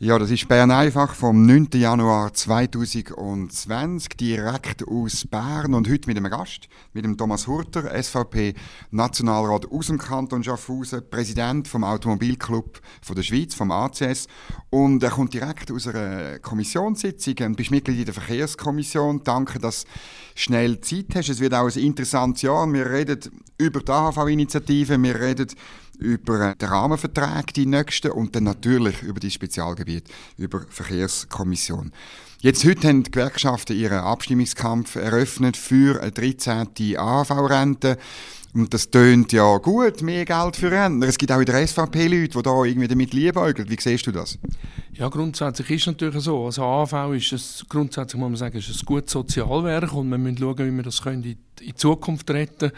Ja, das ist Bern einfach vom 9. Januar 2020, direkt aus Bern und heute mit einem Gast, mit dem Thomas Hurter, SVP Nationalrat aus dem Kanton Schaffhausen, Präsident vom Automobilclub von der Schweiz, vom ACS und er kommt direkt aus einer Kommissionssitzung und bist Mitglied in der Verkehrskommission. Danke, dass du schnell Zeit hast. Es wird auch ein interessantes Jahr. Wir reden über die AHV-Initiative, wir reden über den Rahmenvertrag, die nächsten, und dann natürlich über die Spezialgebiete, über Verkehrskommission. Jetzt heute haben die Gewerkschaften ihren Abstimmungskampf eröffnet für eine 13. AHV-Rente. Und das tönt ja gut, mehr Geld für Rentner. Es gibt auch in der SVP Leute, die da irgendwie damit liebäugeln. Wie siehst du das? Ja, grundsätzlich ist es natürlich so. Also AHV ist es, grundsätzlich muss man sagen, ist ein gutes Sozialwerk und wir müssen schauen, wie wir das in, in Zukunft retten können.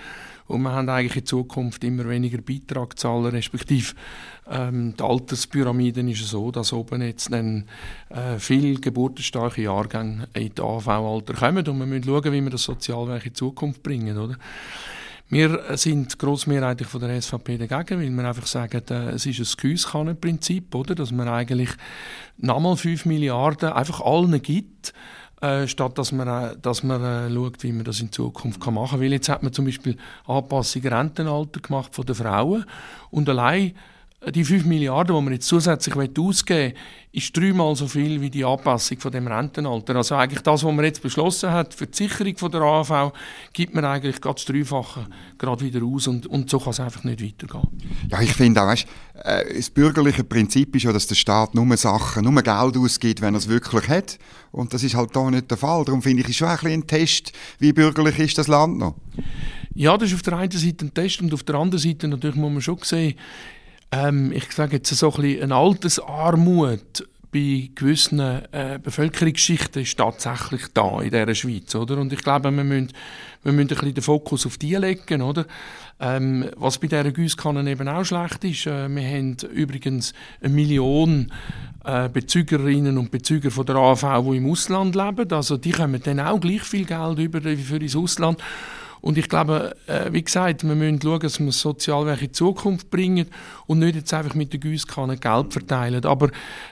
Und wir haben eigentlich in Zukunft immer weniger Beitrag zahlen, respektive ähm, die Alterspyramide ist so, dass oben jetzt dann äh, viele geburtenstarke Jahrgänge in das AV-Alter kommen und wir müssen schauen, wie wir das Sozialwerk in Zukunft bringen, oder? Wir sind grossmehrheitlich von der SVP dagegen, weil wir einfach sagen, äh, es ist ein Gießkannenprinzip, oder? Dass man eigentlich nochmal 5 Milliarden einfach allen gibt, äh, statt dass man, äh, dass man äh, schaut, wie man das in Zukunft kann machen kann. Jetzt hat man zum Beispiel Anpassung Rentenalter gemacht von den Frauen und allein die 5 Milliarden, die man jetzt zusätzlich ausgeben will, ist dreimal so viel wie die Anpassung von dem Rentenalter. Also eigentlich das, was man jetzt beschlossen hat für die Sicherung von der AHV, gibt man eigentlich gerade das Dreifache gerade wieder aus und, und so kann es einfach nicht weitergehen. Ja, ich finde auch, weißt, äh, das bürgerliche Prinzip ist ja, dass der Staat nur Sachen, nur Geld ausgibt, wenn er es wirklich hat. Und das ist halt da nicht der Fall. Darum finde ich, ist schon ein, ein Test, wie bürgerlich ist das Land noch. Ja, das ist auf der einen Seite ein Test und auf der anderen Seite natürlich muss man schon sehen, ähm, ich sage jetzt so ein bisschen eine Altersarmut bei gewissen äh, Bevölkerungsschichten ist tatsächlich da in dieser Schweiz, oder? Und ich glaube, wir müssen, wir müssen ein bisschen den Fokus auf die legen, oder? Ähm, was bei dieser Gießkanne eben auch schlecht ist, äh, wir haben übrigens eine Million äh, Bezügerinnen und Bezüger von der AV, die im Ausland leben, also die kommen dann auch gleich viel Geld über wie für das Ausland. Und ich glaube, äh, wie gesagt, wir müssen schauen, dass wir das Sozialwerk in die Zukunft bringen und nicht jetzt einfach mit der Gießkanne Geld verteilen. Aber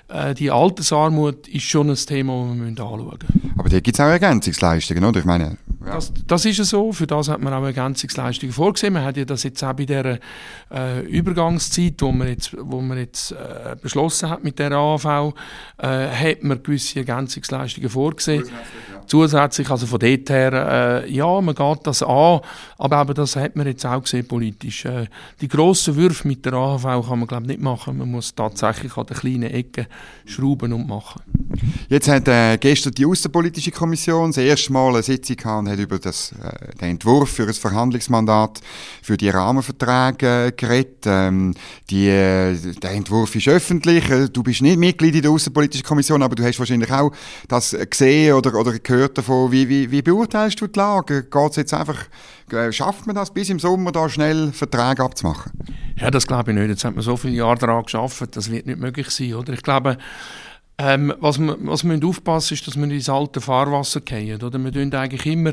äh, die Altersarmut ist schon ein Thema, das wir anschauen müssen. Aber da gibt es auch Ergänzungsleistungen, oder? Ich meine, ja. Das, das, ist ja so. Für das hat man auch Ergänzungsleistungen vorgesehen. Man hat ja das jetzt auch bei dieser äh, Übergangszeit, wo man jetzt, wo man jetzt äh, beschlossen hat mit der AV, äh, hat man gewisse Ergänzungsleistungen vorgesehen. Ja. Zusätzlich also von dort her, äh, ja, man geht das an, aber eben das hat man jetzt auch gesehen politisch. Äh, die grossen Würfe mit der AV kann man glaube nicht machen. Man muss tatsächlich an den kleinen Ecken schrauben und machen. Jetzt hat äh, gestern die Außenpolitische Kommission das erste Mal eine Sitzung gehabt hat über das, äh, den Entwurf für ein Verhandlungsmandat für die Rahmenverträge äh, geredet. Ähm, die, äh, der Entwurf ist öffentlich. Äh, du bist nicht Mitglied in der Außenpolitischen Kommission, aber du hast wahrscheinlich auch das gesehen oder, oder gehört davon. Wie, wie, wie beurteilst du die Lage? Geht es jetzt einfach, äh, schafft man das bis im Sommer da schnell Verträge abzumachen? Ja, das glaube ich nicht. Jetzt hat man so viele Jahre daran geschafft, das wird nicht möglich sein, oder? Ich glaube, ähm, was wir, was wir aufpassen ist, dass wir ins alte Fahrwasser gehen. Oder? Wir tun eigentlich immer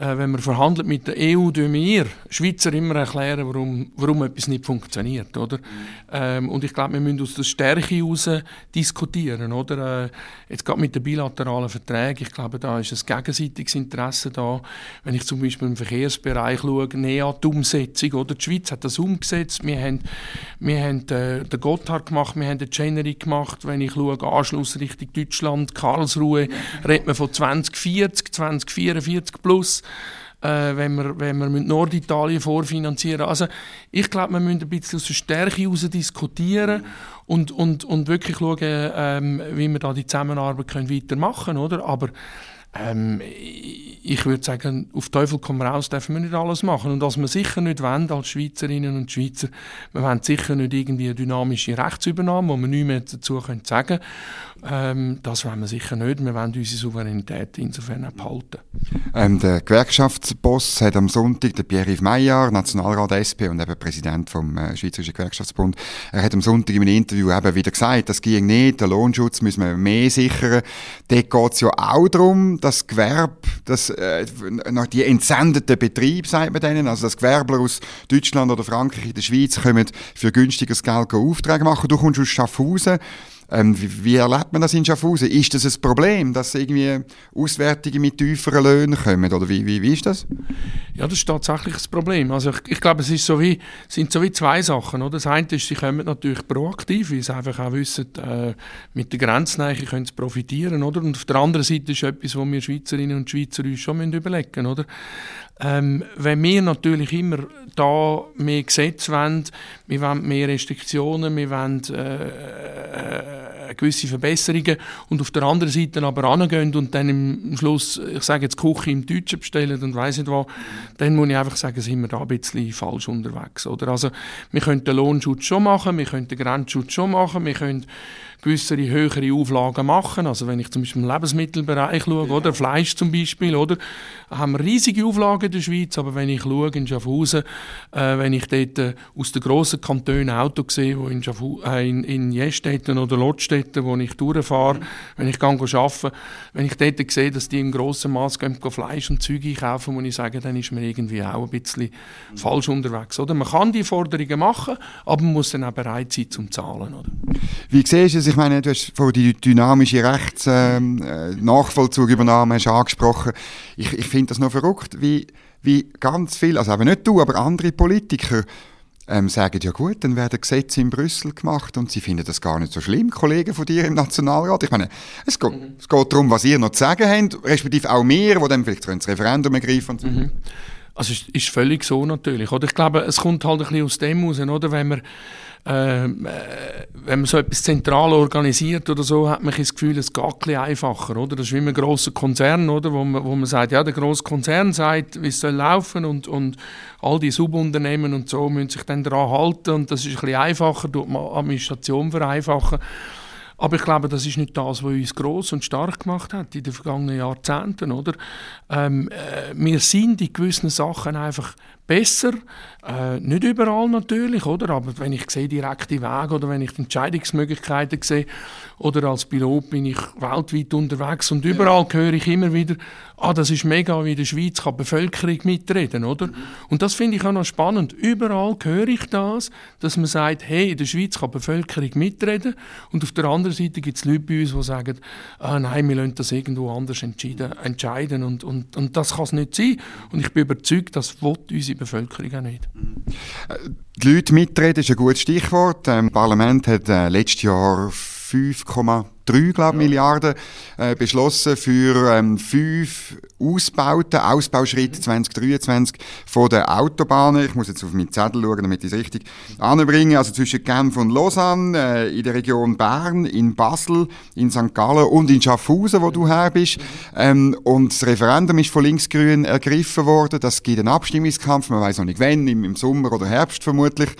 wenn man verhandelt mit der EU, tun wir Schweizer immer erklären, warum, warum etwas nicht funktioniert, oder? Ähm, und ich glaube, wir müssen aus der Stärke heraus diskutieren, oder? Äh, jetzt gerade mit den bilateralen Verträgen, ich glaube, da ist ein gegenseitiges Interesse da. Wenn ich zum Beispiel im Verkehrsbereich schaue, näher die Umsetzung, oder? Die Schweiz hat das umgesetzt, wir haben, wir haben äh, den Gotthard gemacht, wir haben den Chenery gemacht, wenn ich schaue, Anschluss Richtung Deutschland, Karlsruhe, redet man von 2040, 2044 plus äh, wenn wir, wenn wir Norditalien vorfinanzieren. Also ich glaube, wir müssen ein bisschen aus der Stärke heraus diskutieren und, und, und wirklich schauen, ähm, wie wir da die Zusammenarbeit können weitermachen können. Oder? Aber ähm, ich würde sagen, auf Teufel komm raus dürfen wir nicht alles machen. Und was wir sicher nicht wollen als Schweizerinnen und Schweizer, wir wollen sicher nicht irgendwie eine dynamische Rechtsübernahme, wo wir nichts mehr dazu können sagen ähm, Das wollen wir sicher nicht. Wir wollen unsere Souveränität insofern auch behalten. Ähm, der Gewerkschaftsboss hat am Sonntag, der Pierre-Yves Meyer, Nationalrat SP und eben Präsident vom äh, Schweizerischen Gewerkschaftsbund, er hat am Sonntag in einem Interview eben wieder gesagt, das ging nicht, den Lohnschutz müssen wir mehr sichern. Dort geht es ja auch darum, dass Gewerbe, das äh, die entsendeten Betriebe, sagt man denen, also dass Gewerbler aus Deutschland oder Frankreich in der Schweiz kommen für günstiges Geld Aufträge machen. Du kommst aus Schaffhausen. Ähm, wie, wie, erlebt man das in Schaffhausen? Ist das ein Problem, dass irgendwie Auswertungen mit tieferen Löhnen kommen? Oder wie, wie, wie ist das? Ja, das ist tatsächlich ein Problem. Also ich, ich glaube, es ist so wie, sind so wie zwei Sachen. Oder? Das eine ist, sie kommen natürlich proaktiv, weil sie einfach auch wissen, äh, mit der Grenznähe können sie profitieren. Oder? Und auf der anderen Seite ist etwas, wo wir Schweizerinnen und Schweizer uns schon überlegen müssen. Ähm, wenn wir natürlich immer da mehr Gesetze wollen, wir wollen mehr Restriktionen, wir wollen äh, äh, gewisse Verbesserungen und auf der anderen Seite aber angehen und dann im Schluss, ich sage jetzt Küche im Deutschen bestellen und weiss nicht was, dann muss ich einfach sagen, sind wir da ein bisschen falsch unterwegs. Oder? Also, wir können den Lohnschutz schon machen, wir können den Grenzschutz schon machen, wir können gewisse höhere Auflagen machen. Also wenn ich zum Beispiel im Lebensmittelbereich schaue, oder Fleisch zum Beispiel, oder, haben wir riesige Auflagen in der Schweiz, aber wenn ich schaue in Schaffhausen, äh, wenn ich dort äh, aus den grossen Kantonen Auto sehe, wo in, Schaffhausen, äh, in, in Jestetten oder Lottstetten, wo ich durchfahre, wenn ich gehe arbeiten, wenn ich dort sehe, dass die im grossen Maß Fleisch und Zeug einkaufen, muss ich sagen, dann ist man irgendwie auch ein bisschen mhm. falsch unterwegs. Oder? Man kann die Forderungen machen, aber man muss dann auch bereit sein zum Zahlen. Oder? Wie siehst du es? Ich meine, du hast vorhin die dynamische Rechtsnachvollzugübernahme ähm, äh, angesprochen. Ich, ich finde das noch verrückt, wie, wie ganz viel, also aber nicht du, aber andere Politiker ähm, sagen, ja gut, dann werden Gesetze in Brüssel gemacht und sie finden das gar nicht so schlimm, Kollegen von dir im Nationalrat. Ich meine, es geht, mhm. es geht darum, was ihr noch zu sagen habt, respektive auch mehr, die dann vielleicht das Referendum ergreifen. Und so. Mhm. Also es ist völlig so natürlich. Oder? Ich glaube, es kommt halt ein bisschen aus dem raus, oder? wenn man ähm, äh, wenn man so etwas zentral organisiert oder so, hat man das Gefühl, es geht ein bisschen einfacher, oder? Das ist wie ein grosser Konzern, oder? Wo man, wo man sagt, ja, der grosse Konzern sagt, wie es soll laufen und, und all die Subunternehmen und so müssen sich dann daran halten und das ist ein bisschen einfacher, tut man Administration vereinfachen. Aber ich glaube, das ist nicht das, was uns groß und stark gemacht hat in den vergangenen Jahrzehnten, oder? Ähm, äh, wir sind in gewissen Sachen einfach besser. Äh, nicht überall natürlich, oder? Aber wenn ich sehe direkte Wege oder wenn ich die Entscheidungsmöglichkeiten sehe, oder als Pilot bin ich weltweit unterwegs und überall höre ich immer wieder, ah, das ist mega, wie in der Schweiz kann die Bevölkerung mitreden, oder? Und das finde ich auch noch spannend. Überall höre ich das, dass man sagt, hey, in der Schweiz kann die Bevölkerung mitreden und auf der anderen Seite gibt es Leute bei uns, die sagen, ah, nein, wir lassen das irgendwo anders entscheiden und, und, und das kann es nicht sein. Und ich bin überzeugt, das will unsere Bevölkerung auch nicht. Die Leute mitreden ist ein gutes Stichwort. Das ähm, Parlament hat äh, letztes Jahr 5,3 ja. Milliarden äh, beschlossen für ähm, fünf Ausbauten, Ausbauschritte 2023 von der Autobahnen. Ich muss jetzt auf meinen Zettel schauen, damit ich es richtig anbringe. Also zwischen Genf und Lausanne, äh, in der Region Bern, in Basel, in St. Gallen und in Schaffhausen, wo du her bist. Ähm, und das Referendum ist von Linksgrün ergriffen worden. Das gibt einen Abstimmungskampf. Man weiß noch nicht wann, im, im Sommer oder Herbst vermutlich.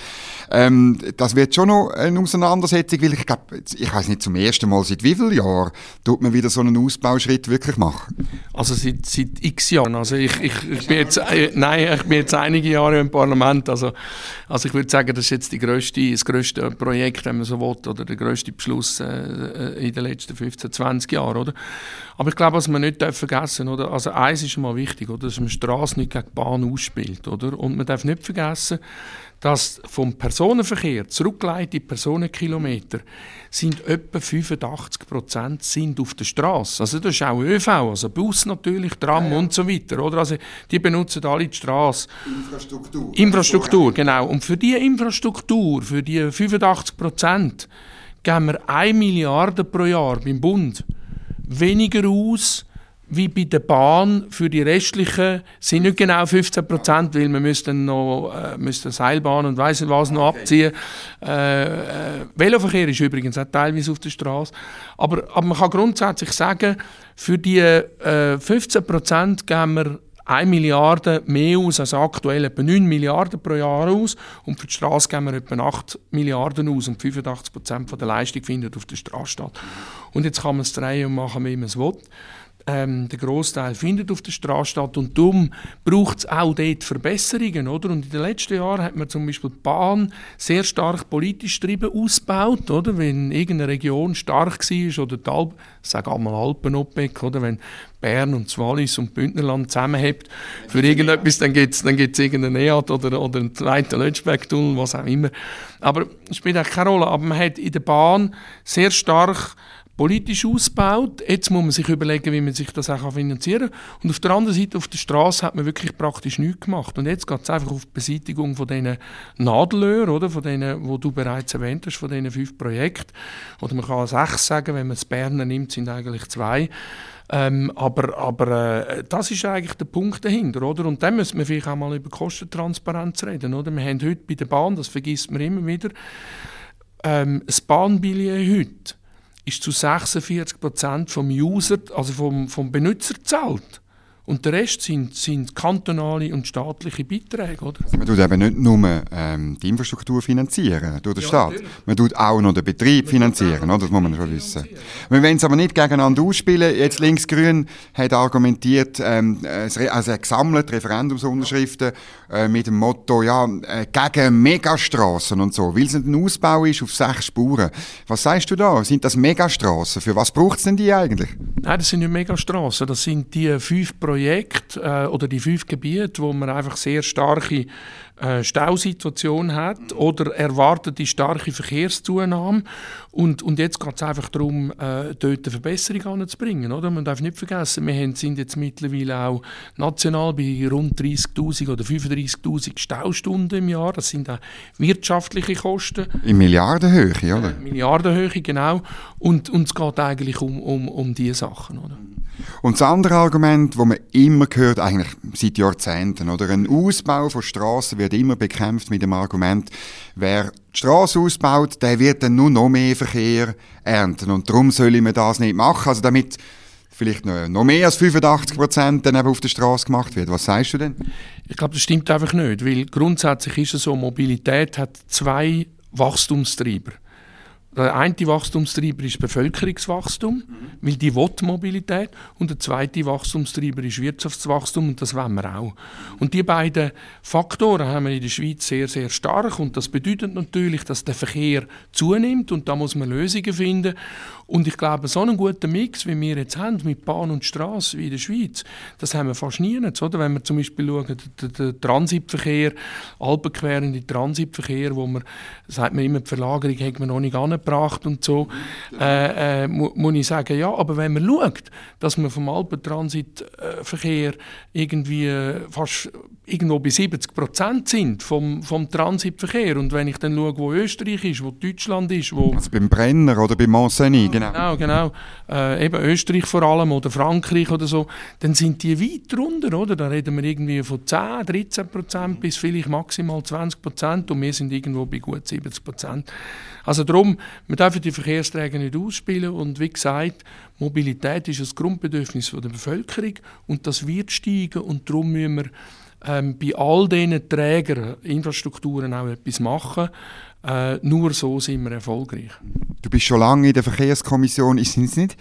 Ähm, das wird schon noch eine Auseinandersetzung, weil ich glaube, ich weiß nicht, zum ersten Mal seit wie vielen Jahren tut man wieder so einen Ausbauschritt wirklich machen? Also seit, seit x Jahren. Also ich, ich, ich bin jetzt, äh, nein, ich bin jetzt einige Jahre im Parlament. Also, also ich würde sagen, das ist jetzt die grösste, das grösste Projekt, wenn man so will, oder der grösste Beschluss äh, äh in den letzten 15, 20 Jahren, oder? Aber ich glaube, was man nicht vergessen darf? Also eins ist mal wichtig, oder? Dass man Straße nicht gegen die Bahn ausspielt, oder? Und man darf nicht vergessen, dass vom Personenverkehr zurückgeleitete Personenkilometer sind etwa 85 Prozent sind auf der Straße. Also das ist auch ÖV, also Bus natürlich, Tram ja, ja. und so weiter. Oder? Also die benutzen alle die Straße. Infrastruktur. Infrastruktur, genau. Und für die Infrastruktur, für die 85 Prozent, geben wir 1 Milliarde pro Jahr beim Bund weniger aus wie bei der Bahn für die restlichen sind nicht genau 15 Prozent, weil wir müssten noch äh, müssten Seilbahn und weiss nicht was noch abziehen. Äh, äh, Veloverkehr ist übrigens auch teilweise auf der Straße. Aber, aber man kann grundsätzlich sagen, für die äh, 15 Prozent geben wir 1 Milliarde mehr aus als aktuell, etwa 9 Milliarden pro Jahr aus. Und für die Straße geben wir etwa 8 Milliarden aus. Und 85 Prozent der Leistung findet auf der Straße statt. Und jetzt kann man es drehen und machen, wie man es will ähm, der Großteil findet auf der Straße statt und darum braucht es auch dort Verbesserungen, oder? Und in den letzten Jahren hat man zum Beispiel die Bahn sehr stark politisch getrieben ausgebaut, oder? Wenn irgendeine Region stark war oder die Alp, sag einmal Alpen-OPEC, oder? Wenn Bern und Wallis und Bündnerland zusammenhebt für irgendetwas, dann gibt es dann gibt's irgendeinen EAT oder, oder einen zweiten Lötschbeck-Tunnel, was auch immer. Aber es spielt auch keine Rolle. Aber man hat in der Bahn sehr stark politisch ausgebaut. Jetzt muss man sich überlegen, wie man sich das auch finanzieren kann. Und auf der anderen Seite, auf der Straße, hat man wirklich praktisch nichts gemacht. Und jetzt geht es einfach auf die Beseitigung von diesen Nadelöhren, oder? Von denen, wo du bereits erwähnt hast, von diesen fünf Projekten. Oder man kann sechs sagen, wenn man das Berner nimmt, sind eigentlich zwei. Ähm, aber aber äh, das ist eigentlich der Punkt dahinter, oder? Und dann müssen wir vielleicht auch mal über Kostentransparenz reden, oder? Wir haben heute bei der Bahn, das vergisst man immer wieder, ähm, das Bahnbillett heute ist zu 46 Prozent vom User, also vom, vom Benutzer zahlt. Und der Rest sind, sind kantonale und staatliche Beiträge. Oder? Also man tut eben nicht nur ähm, die Infrastruktur finanzieren durch den ja, Staat, natürlich. man tut auch noch den Betrieb man finanzieren, oder? das muss man schon wissen. Wir wollen es aber nicht gegeneinander ausspielen. Jetzt Linksgrün hat argumentiert, ähm, also er gesammelt Referendumsunterschriften äh, mit dem Motto, ja, äh, gegen Megastraßen und so, weil es ein Ausbau ist auf sechs Spuren. Was sagst du da? Sind das Megastraßen? Für was braucht es denn die eigentlich? Nein, das sind nicht Megastraßen, das sind die fünf Projekte, Projekt äh, oder die fünf Gebiete, wo man einfach sehr starke äh, Stausituation hat oder erwartet die starke Verkehrszunahme. Und, und jetzt geht es einfach darum, äh, dort eine Verbesserung anzubringen. Oder? Man darf nicht vergessen, wir haben, sind jetzt mittlerweile auch national bei rund 30'000 oder 35'000 Staustunden im Jahr. Das sind auch wirtschaftliche Kosten. In Milliardenhöhe, oder? Äh, Milliardenhöhe, genau. Und, und es geht eigentlich um, um, um diese Sachen. Oder? Und das andere Argument, das man immer hört, eigentlich seit Jahrzehnten, oder? Ein Ausbau von Straßen wird immer bekämpft mit dem Argument, wer die Straße ausbaut, der wird dann nur noch mehr Verkehr ernten. Und darum soll man das nicht machen. Also damit vielleicht noch, mehr als 85 Prozent dann eben auf der Straße gemacht wird. Was sagst du denn? Ich glaube, das stimmt einfach nicht, weil grundsätzlich ist es so, Mobilität hat zwei Wachstumstreiber. Der eine Wachstumstreiber ist Bevölkerungswachstum, mhm. weil die will Mobilität. Und der zweite Wachstumstreiber ist Wirtschaftswachstum und das wollen wir auch. Und die beiden Faktoren haben wir in der Schweiz sehr, sehr stark und das bedeutet natürlich, dass der Verkehr zunimmt und da muss man Lösungen finden. Und ich glaube, so einen guten Mix, wie wir jetzt haben, mit Bahn und Straße wie in der Schweiz, das haben wir fast nie. Oder? Wenn wir zum Beispiel schauen, der, der Transitverkehr, alpenquerende Transitverkehr, wo man, sagt man immer, die Verlagerung hat man noch nicht angebracht und so, äh, äh, mu muss ich sagen, ja, aber wenn man schaut, dass man vom Alpentransitverkehr irgendwie äh, fast irgendwo bei 70 Prozent sind vom, vom Transitverkehr und wenn ich dann schaue, wo Österreich ist, wo Deutschland ist, wo... Also beim Brenner oder beim Mont-Saint-Denis, genau. Genau, genau. Äh, eben Österreich vor allem oder Frankreich oder so, dann sind die weit runter, oder? Da reden wir irgendwie von 10, 13 Prozent bis vielleicht maximal 20 Prozent und wir sind irgendwo bei gut 70 Prozent. Also darum, wir dürfen die Verkehrsträger nicht ausspielen und wie gesagt, Mobilität ist ein Grundbedürfnis der Bevölkerung und das wird steigen und darum müssen wir ähm, bei all diesen Trägern, Infrastrukturen auch etwas machen. Äh, nur so sind wir erfolgreich. Du bist schon lange in der Verkehrskommission. Ist es nicht?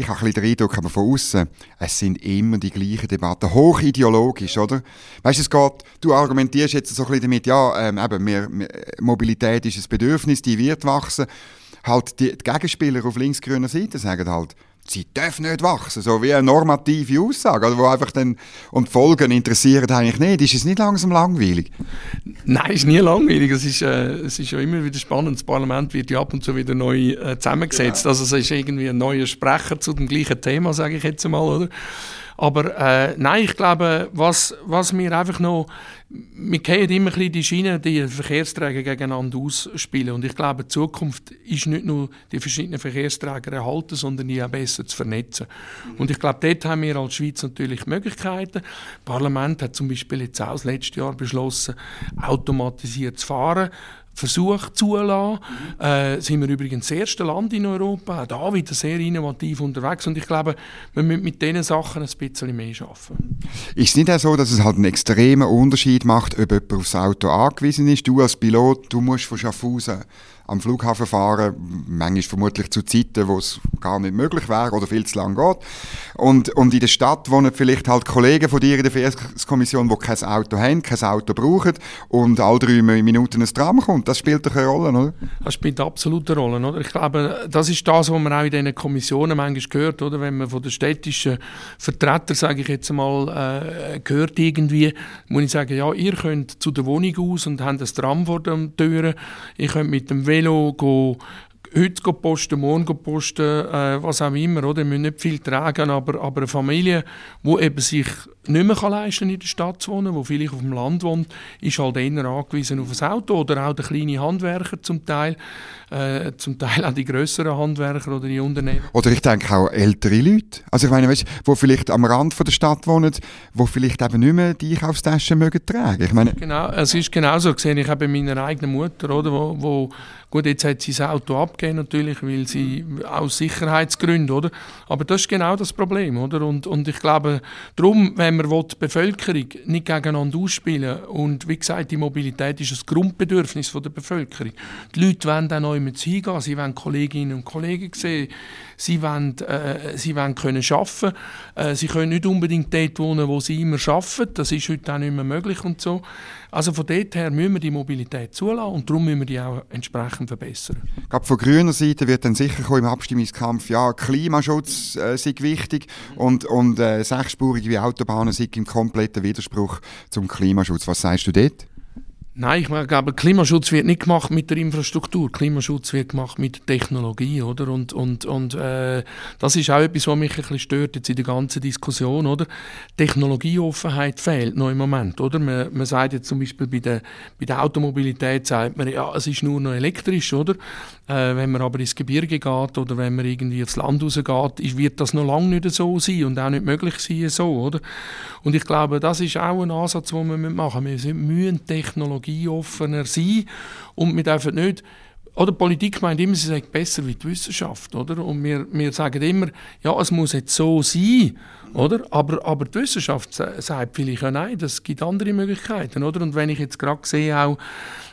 Ich habe ein bisschen den Eindruck, aber von außen, es sind immer die gleichen Debatten, hochideologisch, oder? Weißt du, es geht, du argumentierst jetzt so ein bisschen damit, ja, ähm, eben, mehr, Mobilität ist ein Bedürfnis, die wird wachsen. Halt, die, die Gegenspieler auf linksgrüner Seite sagen halt, sie dürfen nicht wachsen, so wie eine normative Aussage, also wo einfach dann, und die Folgen interessieren eigentlich nicht. Ist es nicht langsam langweilig? Nein, es ist nie langweilig. Es ist, äh, es ist ja immer wieder spannend. Das Parlament wird ja ab und zu wieder neu äh, zusammengesetzt. Genau. Also es ist irgendwie ein neuer Sprecher zu dem gleichen Thema, sage ich jetzt mal, oder? Aber äh, nein, ich glaube, was, was wir einfach noch, wir gehen immer ein die Schiene, die Verkehrsträger gegeneinander ausspielen. Und ich glaube, die Zukunft ist nicht nur die verschiedenen Verkehrsträger erhalten, sondern die auch besser besser zu vernetzen. Und ich glaube, dort haben wir als Schweiz natürlich Möglichkeiten. Das Parlament hat zum Beispiel jetzt auch das letzte Jahr beschlossen, automatisiert zu fahren. Versuch zulassen. Mhm. Äh, sind wir übrigens das erste Land in Europa, auch da wieder sehr innovativ unterwegs und ich glaube, wir müssen mit diesen Sachen ein bisschen mehr arbeiten. Ist es nicht auch so, dass es halt einen extremen Unterschied macht, ob jemand aufs Auto angewiesen ist? Du als Pilot, du musst von Schaffhausen am Flughafen fahren, manchmal vermutlich zu Zeiten, wo es gar nicht möglich wäre oder viel zu lang geht. Und, und in der Stadt wohnen vielleicht halt Kollegen von dir in der Verkehrskommission, die kein Auto haben, kein Auto brauchen und alle drei Minuten ein Tram kommt. Das spielt doch eine Rolle, oder? Das spielt absolut eine Rolle, oder? Ich glaube, das ist das, was man auch in diesen Kommissionen manchmal hört, oder? Wenn man von den städtischen Vertretern, sage ich jetzt mal, äh, hört irgendwie, muss ich sagen, ja, ihr könnt zu der Wohnung aus und habt ein Tram vor den Türen, ihr könnt mit dem Velo go, heute posten, morgen posten, äh, was auch immer. Oder? Wir müssen nicht viel tragen, aber, aber eine Familie, die eben sich nicht mehr kann leisten in der Stadt zu wohnen, die vielleicht auf dem Land wohnt, ist halt eher angewiesen auf ein Auto oder auch der kleine Handwerker zum Teil, äh, zum Teil auch die größeren Handwerker oder die Unternehmen. Oder ich denke auch ältere Leute, also ich meine, weißt, die vielleicht am Rand von der Stadt wohnen, die vielleicht eben nicht mehr die Einkaufstaschen mögen tragen. Ich meine, genau, es ist genauso gesehen. Ich habe meiner eigenen Mutter, oder, wo, wo Gut, jetzt hat sie das Auto abgegeben natürlich, weil sie aus Sicherheitsgründen, oder? Aber das ist genau das Problem, oder? Und, und ich glaube, darum, wenn man die Bevölkerung nicht gegeneinander ausspielen und wie gesagt, die Mobilität ist ein Grundbedürfnis der Bevölkerung. Die Leute wollen dann neu mit hingehen, sie wollen Kolleginnen und Kollegen sehen, sie wollen, äh, sie wollen können arbeiten, äh, sie können nicht unbedingt dort wohnen, wo sie immer arbeiten, das ist heute auch nicht mehr möglich und so. Also von dort her müssen wir die Mobilität zulassen und darum müssen wir die auch entsprechend verbessern. Gerade von grüner Seite wird dann sicher kommen im Abstimmungskampf, ja, Klimaschutz äh, sei wichtig und, und äh, sechsspurige Autobahnen sind im kompletten Widerspruch zum Klimaschutz. Was sagst du dort? Nein, ich glaube, Klimaschutz wird nicht gemacht mit der Infrastruktur. Klimaschutz wird gemacht mit Technologie, oder? Und, und, und äh, das ist auch etwas, was mich ein bisschen stört jetzt in der ganzen Diskussion, oder? Technologieoffenheit fehlt noch im Moment, oder? Man, man sagt jetzt zum Beispiel bei der, bei der Automobilität, sagt man, ja, es ist nur noch elektrisch, oder? Äh, wenn man aber ins Gebirge geht oder wenn man irgendwie ins Land rausgeht, wird das noch lange nicht so sein und auch nicht möglich sein so, oder? Und ich glaube, das ist auch ein Ansatz, den wir machen müssen. Wir müssen Technologie technologieoffener sein und wir dürfen nicht oder Politik meint immer, sie sei besser wie die Wissenschaft, oder? Und wir, wir sagen immer, ja, es muss jetzt so sein, oder? Aber, aber die Wissenschaft sagt vielleicht ja nein, das gibt andere Möglichkeiten, oder? Und wenn ich jetzt gerade sehe auch,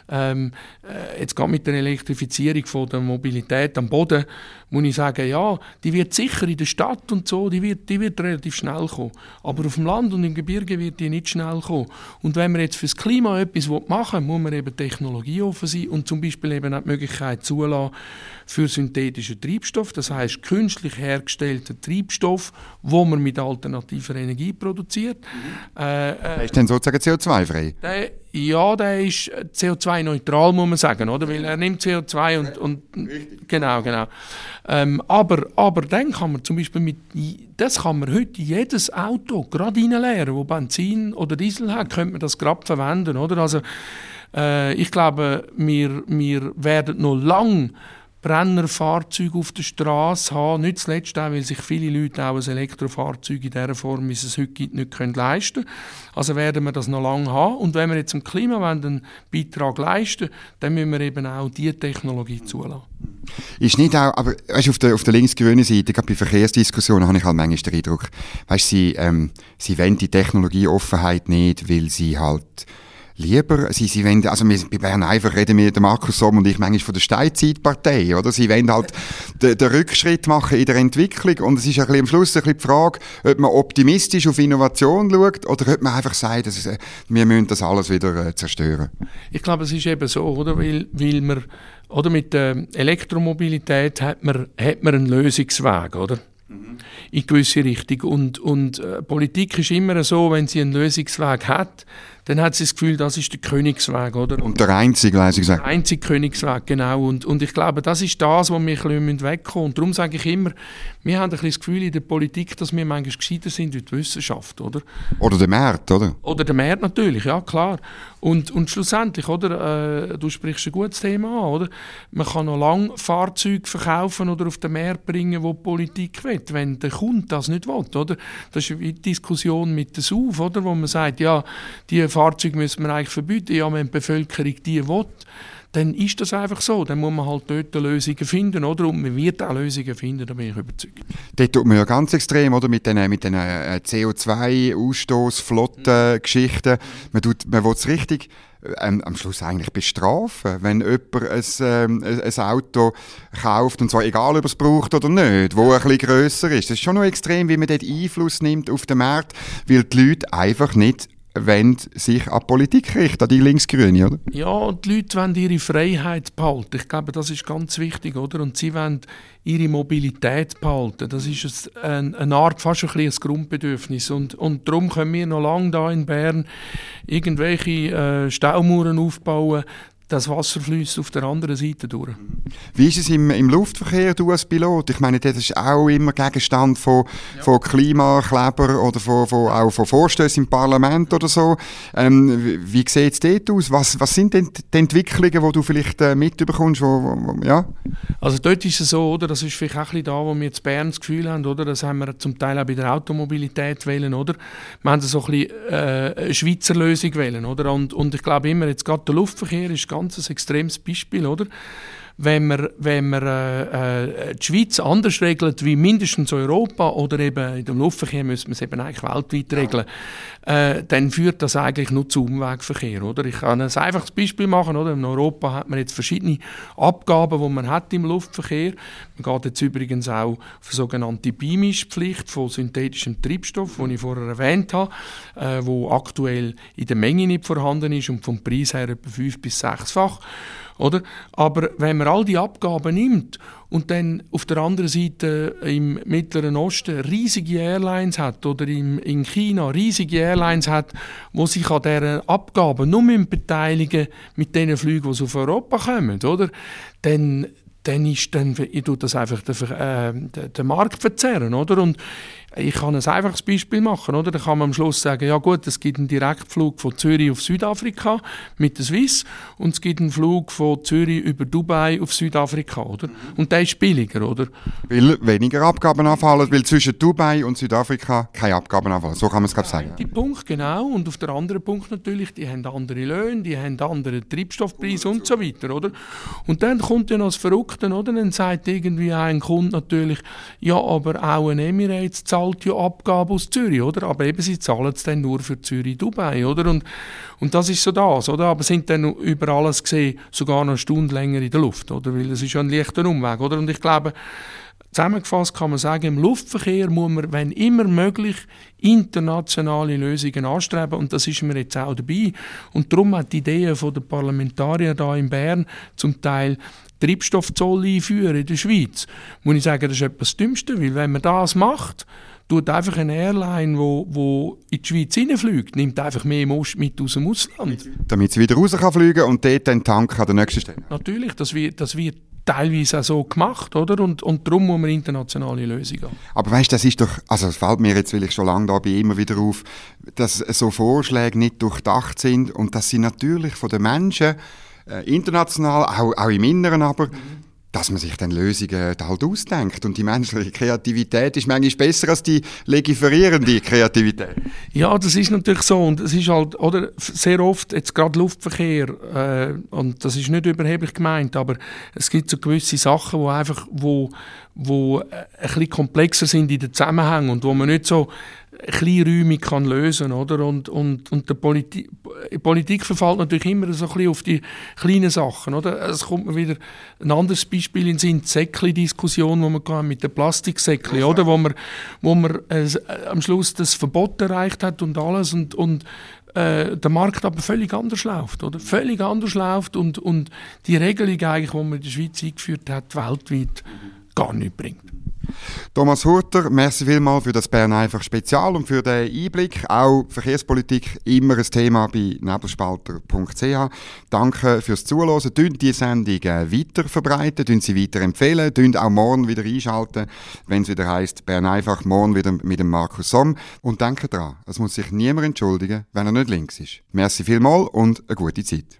ähm, äh, jetzt gerade mit der Elektrifizierung von der Mobilität am Boden, muss ich sagen, ja, die wird sicher in der Stadt und so, die wird, die wird relativ schnell kommen. Aber auf dem Land und im Gebirge wird die nicht schnell kommen. Und wenn man jetzt fürs Klima etwas machen will, muss man eben technologieoffen sein und zum Beispiel eben auch die Möglichkeit zulassen für synthetischen Treibstoff, das heißt künstlich hergestellten Treibstoff, wo man mit alternativer Energie produziert. Mhm. Äh, äh, ist dann sozusagen CO2-frei? Ja, der ist CO2-neutral, muss man sagen, oder? Weil er nimmt CO2 und, und genau, genau. Ähm, aber, aber dann kann man zum Beispiel mit, das kann man heute jedes Auto gerade reinleeren, wo Benzin oder Diesel hat, könnte man das gerade verwenden, oder? Also äh, ich glaube, wir, wir werden noch lang Brennerfahrzeuge auf der Straße haben. Nicht zuletzt auch, weil sich viele Leute auch ein Elektrofahrzeug in der Form, wie es es heute gibt, nicht leisten können. Also werden wir das noch lange haben. Und wenn wir jetzt zum Klimawandel einen Beitrag leisten, dann müssen wir eben auch diese Technologie zulassen. Ist nicht auch, aber weißt, auf der, auf der links-grünen Seite, gerade bei Verkehrsdiskussionen, habe ich halt manchmal den Eindruck, weißt, sie, ähm, sie wollen die Technologieoffenheit nicht, weil sie halt lieber, sie, sie wollen, also wir, bei Bern einfach reden wir, der Markus Somm und ich manchmal von der Steinzeitpartei, oder? Sie wollen halt den, den Rückschritt machen in der Entwicklung und es ist ein bisschen am Schluss ein bisschen die Frage, ob man optimistisch auf Innovation schaut oder ob man einfach sagt, dass, äh, wir müssen das alles wieder äh, zerstören. Ich glaube, es ist eben so, oder? Weil, weil man, oder mit der Elektromobilität hat man, hat man einen Lösungsweg, oder? Mhm. in gewisse Richtung. Und, und äh, Politik ist immer so, wenn sie einen Lösungsweg hat, dann hat sie das Gefühl, das ist der Königsweg, oder? Und der einzige, leise gesagt. Der einzige Königsweg, genau. Und, und ich glaube, das ist das, wo wir ein bisschen wegkommen Und darum sage ich immer, wir haben ein bisschen das Gefühl in der Politik, dass wir manchmal gescheiter sind wie die Wissenschaft, oder? Oder der Markt, oder? Oder der Markt natürlich, ja klar. Und, und schlussendlich, oder, äh, du sprichst ein gutes Thema an, oder? Man kann noch lange Fahrzeuge verkaufen oder auf den Markt bringen, wo die Politik will, wenn der Kunde das nicht will, oder? Das ist wie die Diskussion mit der SUV, oder? Wo man sagt, ja, diese Fahrzeuge müssen wir eigentlich verbieten, ja, wenn die Bevölkerung die will dann ist das einfach so. Dann muss man halt dort Lösungen finden, oder? Und man wird auch Lösungen finden, da bin ich überzeugt. Dort tut man ja ganz extrem, oder? Mit den, mit den äh, CO2-Ausstoß, Flotten-Geschichten. Man, man will es richtig ähm, am Schluss eigentlich bestrafen, wenn jemand ein, ähm, ein Auto kauft, und zwar egal, ob er es braucht oder nicht, wo ein bisschen grösser ist. Das ist schon noch extrem, wie man dort Einfluss nimmt auf den Markt, weil die Leute einfach nicht wollen sich an Politik richten, an die Linksgrüne, oder? Ja, die Leute wollen ihre Freiheit behalten. Ich glaube, das ist ganz wichtig, oder? Und sie wollen ihre Mobilität behalten. Das ist ein, eine Art, fast ein, ein Grundbedürfnis. Und, und darum können wir noch lange da in Bern irgendwelche äh, Staumauern aufbauen, das Wasser fließt auf der anderen Seite durch. Wie ist es im, im Luftverkehr, du als Pilot? Ich meine, das ist auch immer Gegenstand von, ja. von Klimakleber oder von, von, auch von Vorstößen im Parlament oder so. Ähm, wie, wie sieht es dort aus? Was, was sind denn die Entwicklungen, die du vielleicht äh, mitbekommst? Wo, wo, ja? Also dort ist es so, oder? das ist vielleicht auch ein bisschen da, wo wir jetzt Bern das Gefühl haben, oder? das haben wir zum Teil auch bei der Automobilität wählen, oder? Wir haben so ein bisschen äh, eine Schweizer Lösung wählen, oder? Und, und ich glaube immer, jetzt gerade der Luftverkehr ist ganz ein extremes Beispiel, oder? Wenn man, wenn man äh, äh, die Schweiz anders regelt wie mindestens Europa oder eben in dem Luftverkehr müssen wir es eben eigentlich weltweit regeln, äh, dann führt das eigentlich nur zu Umwegverkehr, oder? Ich kann ein einfaches Beispiel machen, oder? In Europa hat man jetzt verschiedene Abgaben, die man hat im Luftverkehr. Man geht jetzt übrigens auch auf sogenannte Beimischpflicht von synthetischem Treibstoff, den ich vorher erwähnt habe, äh, wo aktuell in der Menge nicht vorhanden ist und vom Preis her etwa fünf bis sechsfach. Oder? Aber wenn man all die Abgaben nimmt und dann auf der anderen Seite im Mittleren Osten riesige Airlines hat oder im, in China riesige Airlines hat, wo sich an dieser Abgaben nur beteiligen mit den Flügen, die auf Europa kommen, oder? Dann dann ist dann, ich tue das einfach den, äh, den Markt verzerren, oder? Und ich kann ein einfaches Beispiel machen, oder? Da kann man am Schluss sagen, ja gut, es gibt einen Direktflug von Zürich auf Südafrika mit der Swiss und es gibt einen Flug von Zürich über Dubai auf Südafrika, oder? Und der ist billiger, oder? Weil weniger Abgaben anfallen, weil zwischen Dubai und Südafrika keine Abgaben anfallen. So kann man es glaube sagen. Die Punkt, genau. Und auf der anderen Punkt natürlich, die haben andere Löhne, die haben andere Treibstoffpreise und so weiter, oder? Und dann kommt ja noch das Verrückte, oder? Dann sagt irgendwie ein Kunde natürlich, ja, aber auch ein Emirates zahlt zahlt ja Abgabe aus Zürich, oder? Aber eben, sie zahlen es dann nur für Zürich-Dubai, oder? Und, und das ist so das, oder? Aber sind dann über alles gesehen sogar noch eine Stunde länger in der Luft, oder? Weil es ist ja ein leichter Umweg, oder? Und ich glaube, Zusammengefasst kann man sagen, im Luftverkehr muss man, wenn immer möglich, internationale Lösungen anstreben und das ist mir jetzt auch dabei. Und darum hat die Idee der Parlamentarier da in Bern zum Teil Treibstoffzoll einführen in der Schweiz, muss ich sagen, das ist etwas Dümmste, weil wenn man das macht, tut einfach eine Airline, wo, wo in die Schweiz hineinfliegt, nimmt einfach mehr mit aus dem Ausland. Damit sie wieder raus kann fliegen und dort den Tank an der nächsten Stelle. Natürlich, das wird, das wird teilweise auch so gemacht, oder? Und, und darum muss man internationale Lösungen haben. Aber weißt, das ist doch, also es fällt mir jetzt, weil ich schon lange da bin, immer wieder auf, dass so Vorschläge nicht durchdacht sind und dass sie natürlich von den Menschen äh, international, auch, auch im Inneren aber, mhm dass man sich dann Lösungen halt ausdenkt. Und die menschliche Kreativität ist manchmal besser als die legiferierende Kreativität. Ja, das ist natürlich so. Und es ist halt, oder, sehr oft, jetzt gerade Luftverkehr, äh, und das ist nicht überheblich gemeint, aber es gibt so gewisse Sachen, wo einfach, wo, wo ein bisschen komplexer sind in den Zusammenhängen und wo man nicht so kleinräumig kann lösen oder? Und und und der Politik, Politik verfällt natürlich immer so ein bisschen auf die kleinen Sachen oder? Es kommt mir wieder ein anderes Beispiel in Sinn die Diskussion wo wir mit den Plastiksäckli oder? Wo man wo man äh, am Schluss das Verbot erreicht hat und alles und und äh, der Markt aber völlig anders läuft, oder? Völlig anders läuft und, und die Regelung eigentlich, die man in der Schweiz eingeführt hat, weltweit gar nicht bringt. Thomas Hurter, merci vielmals für das Bern einfach Spezial und für den Einblick. Auch Verkehrspolitik immer ein Thema bei nebelspalter.ch. Danke fürs Zuhören. Dünnt die Sendung weiter verbreiten, dünnt sie weiter empfehlen, dünnt auch morgen wieder einschalten, wenn es wieder heißt Bern einfach morgen wieder mit dem Markus Somm. Und denke dran, es muss sich niemand entschuldigen, wenn er nicht links ist. Merci vielmals und eine gute Zeit.